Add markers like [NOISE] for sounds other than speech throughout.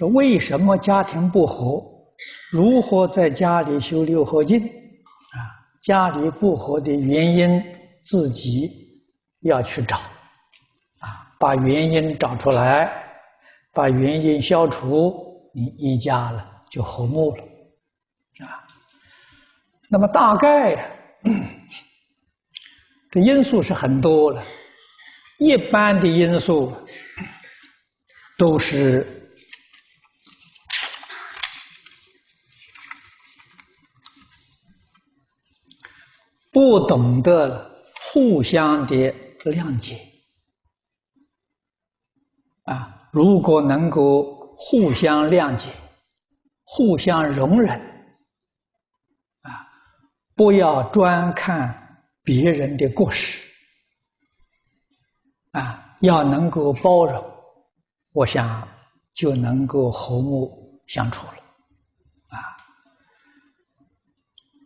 说为什么家庭不和？如何在家里修六合敬？啊，家里不和的原因自己要去找，啊，把原因找出来，把原因消除，你一家了就和睦了，啊。那么大概 [CLEARS THROAT] 这因素是很多了，一般的因素都是不懂得互相的谅解啊！如果能够互相谅解、互相容忍啊，不要专看。别人的过失啊，要能够包容，我想就能够和睦相处了啊。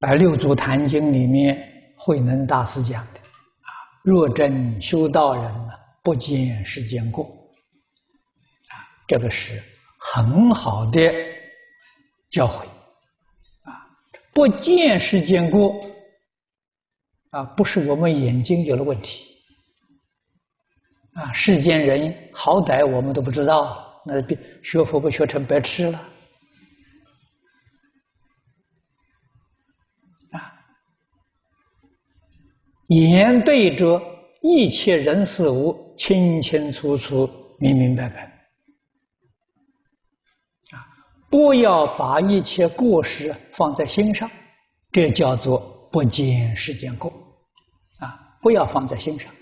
在《六祖坛经》里面，慧能大师讲的啊，若真修道人呢，不见世间过啊，这个是很好的教诲啊，不见世间过。啊，不是我们眼睛有了问题，啊，世间人好歹我们都不知道，那学佛不学成白痴了，眼对着一切人事物清清楚楚、明明白白，啊，不要把一切过失放在心上，这叫做不见世间过。啊不要放在心上，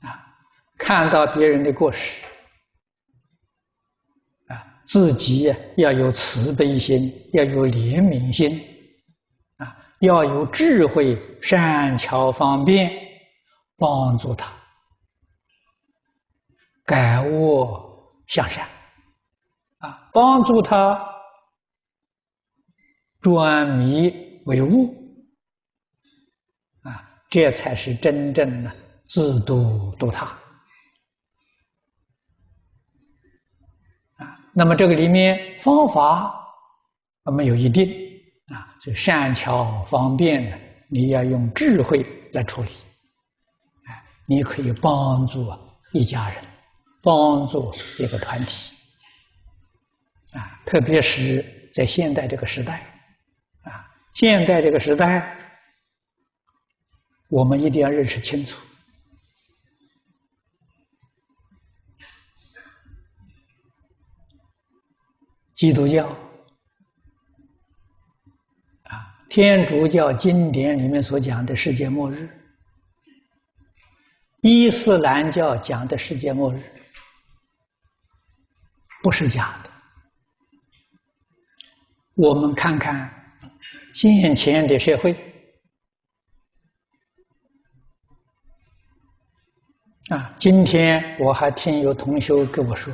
啊，看到别人的过失，啊，自己要有慈悲心，要有怜悯心，要有智慧、善巧方便，帮助他改恶向善，啊，帮助他转迷为悟啊。这才是真正的自度度他啊！那么这个里面方法没有一定，所以善巧方便呢，你要用智慧来处理。哎，你可以帮助一家人，帮助一个团体啊，特别是在现代这个时代啊，现代这个时代。我们一定要认识清楚，基督教天主教经典里面所讲的世界末日，伊斯兰教讲的世界末日，不是假的。我们看看现前的社会。啊，今天我还听有同学跟我说，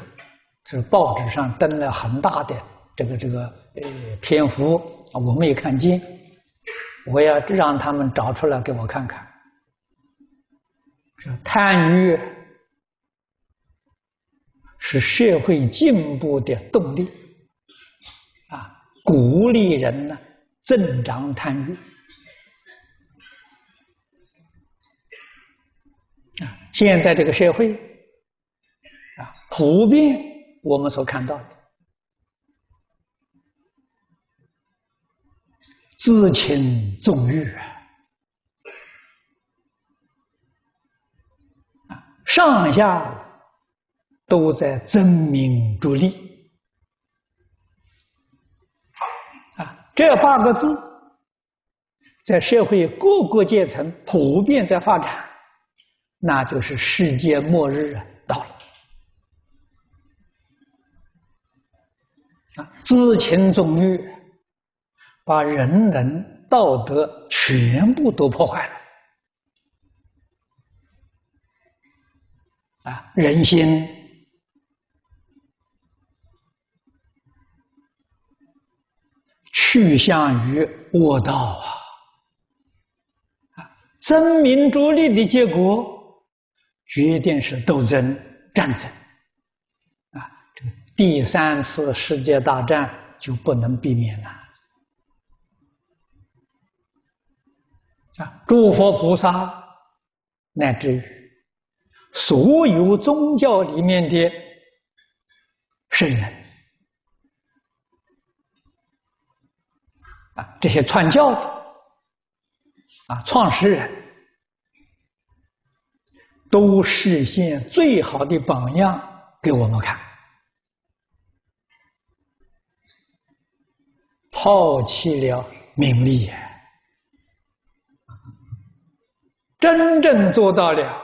是报纸上登了很大的这个这个呃篇幅啊，我没看见，我要让他们找出来给我看看。这贪欲是社会进步的动力，啊，鼓励人呢增长贪欲。啊，现在这个社会啊，普遍我们所看到的自轻纵欲啊，上下都在争名逐利啊，这八个字在社会各个阶层普遍在发展。那就是世界末日啊，到了啊！自轻纵欲，把人伦道德全部都破坏了啊！人心趋向于恶道啊！啊，争名逐利的结果。决定是斗争、战争啊这，第三次世界大战就不能避免了。啊，诸佛菩萨乃至于所有宗教里面的圣人啊，这些传教的啊，创始人都实现最好的榜样给我们看，抛弃了名利。真正做到了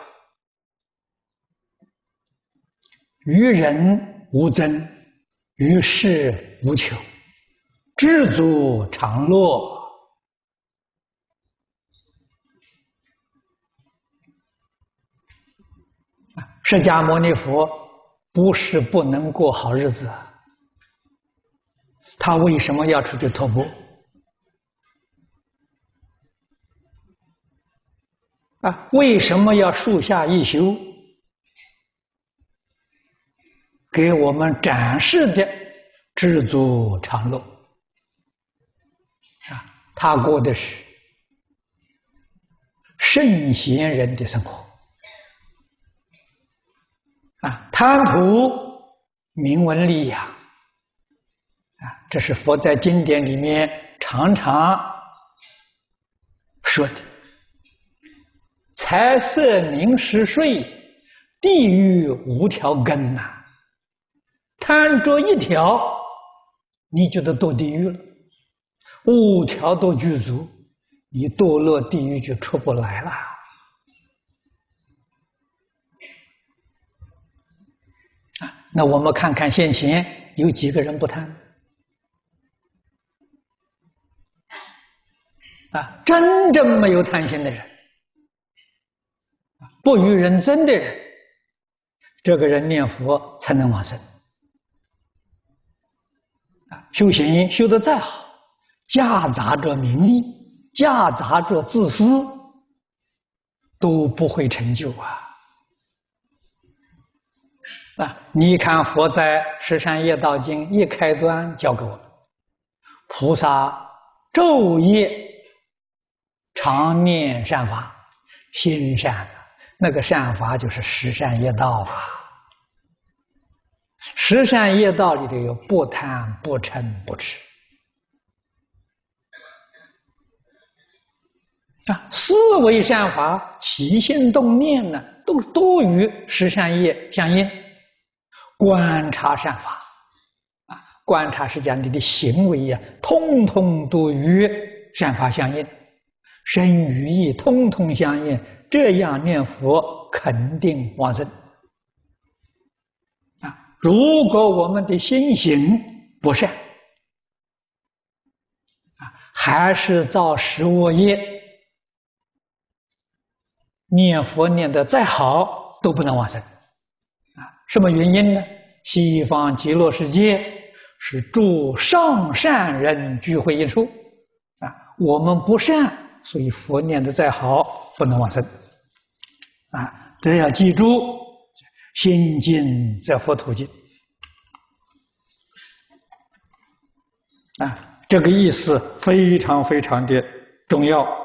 与人无争，与世无求，知足常乐。释迦牟尼佛不是不能过好日子，他为什么要出去托钵？啊，为什么要树下一休？给我们展示的知足常乐。啊，他过的是圣贤人的生活。啊，贪图名闻利养。啊，这是佛在经典里面常常说的。财色名食睡，地狱无条根呐、贪着一条，你就得堕地狱了；五条都具足，你堕落地狱就出不来了。啊，那我们看看现前有几个人不贪？啊，真正没有贪心的人。不与人争的人，这个人念佛才能往生。啊，修行修得再好，夹杂着名利，夹杂着自私，都不会成就啊！啊，你看佛在《十善业道经》一开端教给我们：菩萨昼夜常念善法，心善。那个善法就是十善业道啊！十善业道里头有不贪、不嗔、不痴啊，思维善法、起心动念呢，都都与十善业相应。观察善法啊，观察是讲你的行为呀，通通都与善法相应，身语意通通相应。这样念佛肯定往生啊！如果我们的心行不善啊，还是造十恶业，念佛念得再好都不能往生啊！什么原因呢？西方极乐世界是诸上善人聚会一处啊，我们不善。所以佛念的再好，不能往生啊！这要记住，心净则佛土净啊！这个意思非常非常的重要。